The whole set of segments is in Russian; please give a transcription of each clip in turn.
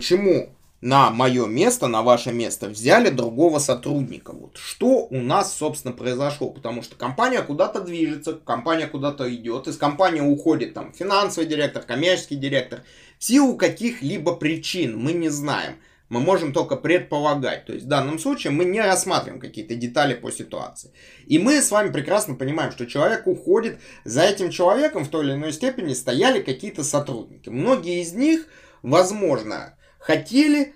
почему на мое место, на ваше место взяли другого сотрудника. Вот что у нас, собственно, произошло. Потому что компания куда-то движется, компания куда-то идет, из компании уходит там финансовый директор, коммерческий директор. В силу каких-либо причин мы не знаем. Мы можем только предполагать. То есть в данном случае мы не рассматриваем какие-то детали по ситуации. И мы с вами прекрасно понимаем, что человек уходит. За этим человеком в той или иной степени стояли какие-то сотрудники. Многие из них, возможно, хотели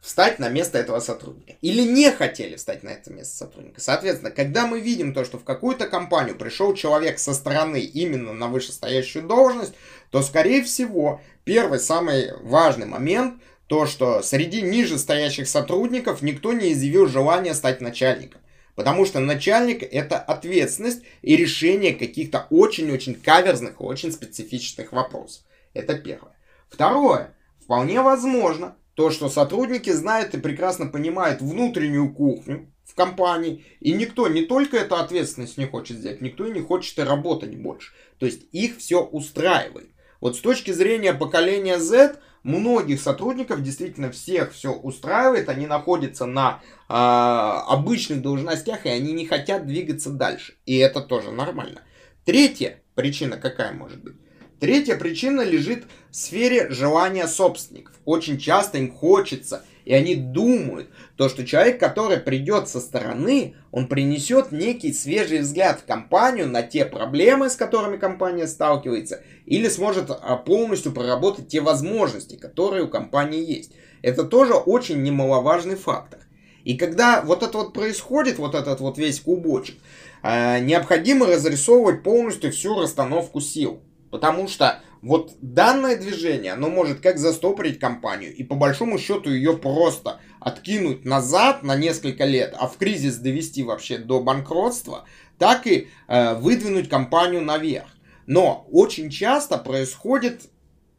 встать на место этого сотрудника. Или не хотели встать на это место сотрудника. Соответственно, когда мы видим то, что в какую-то компанию пришел человек со стороны именно на вышестоящую должность, то, скорее всего, первый самый важный момент, то, что среди ниже стоящих сотрудников никто не изъявил желания стать начальником. Потому что начальник это ответственность и решение каких-то очень-очень каверзных, очень специфичных вопросов. Это первое. Второе. Вполне возможно, то, что сотрудники знают и прекрасно понимают внутреннюю кухню в компании, и никто не только эту ответственность не хочет взять, никто и не хочет и работать больше. То есть их все устраивает. Вот с точки зрения поколения Z, многих сотрудников действительно всех все устраивает, они находятся на э, обычных должностях, и они не хотят двигаться дальше. И это тоже нормально. Третья причина какая может быть? Третья причина лежит в сфере желания собственников. Очень часто им хочется, и они думают, то, что человек, который придет со стороны, он принесет некий свежий взгляд в компанию на те проблемы, с которыми компания сталкивается, или сможет а, полностью проработать те возможности, которые у компании есть. Это тоже очень немаловажный фактор. И когда вот это вот происходит, вот этот вот весь клубочек, а, необходимо разрисовывать полностью всю расстановку сил. Потому что вот данное движение, оно может как застопорить компанию и по большому счету ее просто откинуть назад на несколько лет, а в кризис довести вообще до банкротства, так и э, выдвинуть компанию наверх. Но очень часто происходит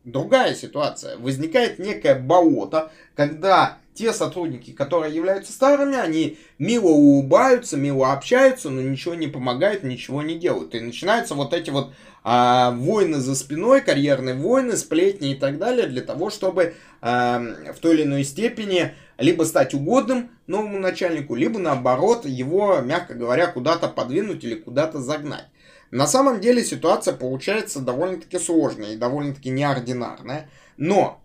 другая ситуация. Возникает некое болото, когда те сотрудники, которые являются старыми, они мило улыбаются, мило общаются, но ничего не помогают, ничего не делают. И начинаются вот эти вот а, войны за спиной, карьерные войны, сплетни и так далее, для того, чтобы а, в той или иной степени либо стать угодным новому начальнику, либо наоборот его, мягко говоря, куда-то подвинуть или куда-то загнать. На самом деле ситуация получается довольно-таки сложная и довольно-таки неординарная, но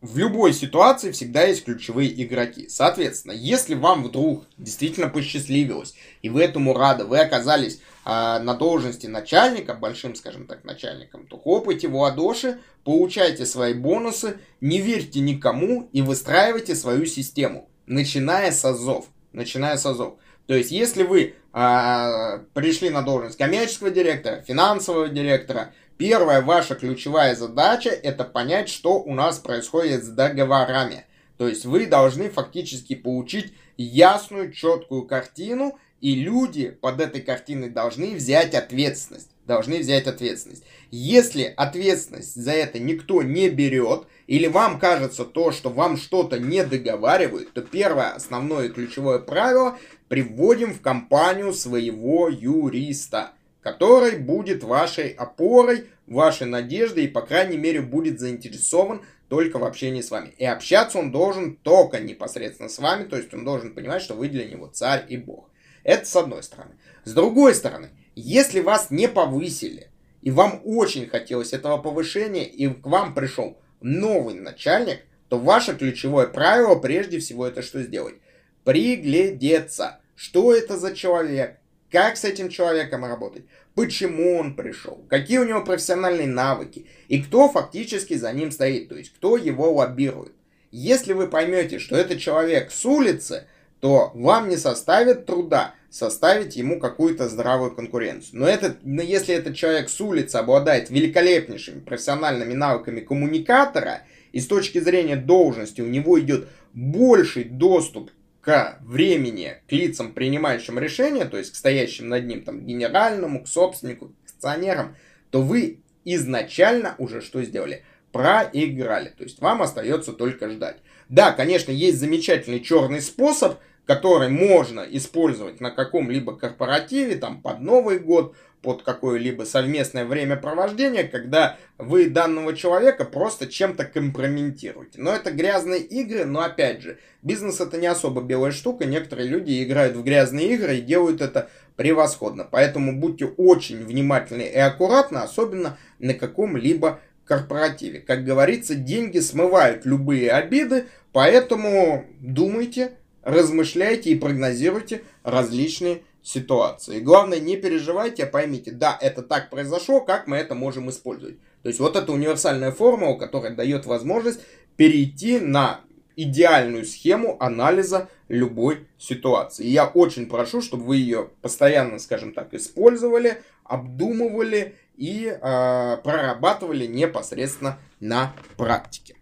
в любой ситуации всегда есть ключевые игроки. Соответственно, если вам вдруг действительно посчастливилось, и вы этому рады, вы оказались э, на должности начальника, большим, скажем так, начальником, то хлопайте в ладоши, получайте свои бонусы, не верьте никому и выстраивайте свою систему, начиная с АЗОВ. Начиная с АЗОВ. То есть, если вы э, пришли на должность коммерческого директора, финансового директора, Первая ваша ключевая задача это понять, что у нас происходит с договорами. То есть вы должны фактически получить ясную, четкую картину, и люди под этой картиной должны взять ответственность. Должны взять ответственность. Если ответственность за это никто не берет, или вам кажется то, что вам что-то не договаривают, то первое основное и ключевое правило приводим в компанию своего юриста который будет вашей опорой, вашей надеждой и, по крайней мере, будет заинтересован только в общении с вами. И общаться он должен только непосредственно с вами, то есть он должен понимать, что вы для него царь и бог. Это с одной стороны. С другой стороны, если вас не повысили, и вам очень хотелось этого повышения, и к вам пришел новый начальник, то ваше ключевое правило прежде всего это что сделать? Приглядеться. Что это за человек? как с этим человеком работать, почему он пришел, какие у него профессиональные навыки и кто фактически за ним стоит, то есть кто его лоббирует. Если вы поймете, что это человек с улицы, то вам не составит труда составить ему какую-то здравую конкуренцию. Но, этот, если этот человек с улицы обладает великолепнейшими профессиональными навыками коммуникатора, и с точки зрения должности у него идет больший доступ к времени, к лицам, принимающим решения, то есть к стоящим над ним, там, генеральному, к собственнику, к акционерам, то вы изначально уже что сделали? Проиграли. То есть вам остается только ждать. Да, конечно, есть замечательный черный способ, который можно использовать на каком-либо корпоративе, там, под Новый год, под какое-либо совместное времяпровождение, когда вы данного человека просто чем-то компрометируете. Но это грязные игры, но опять же, бизнес это не особо белая штука, некоторые люди играют в грязные игры и делают это превосходно. Поэтому будьте очень внимательны и аккуратны, особенно на каком-либо корпоративе. Как говорится, деньги смывают любые обиды, поэтому думайте, размышляйте и прогнозируйте различные ситуации. И главное, не переживайте, а поймите, да, это так произошло, как мы это можем использовать. То есть вот это универсальная формула, которая дает возможность перейти на идеальную схему анализа любой ситуации. И я очень прошу, чтобы вы ее постоянно, скажем так, использовали, обдумывали и э, прорабатывали непосредственно на практике.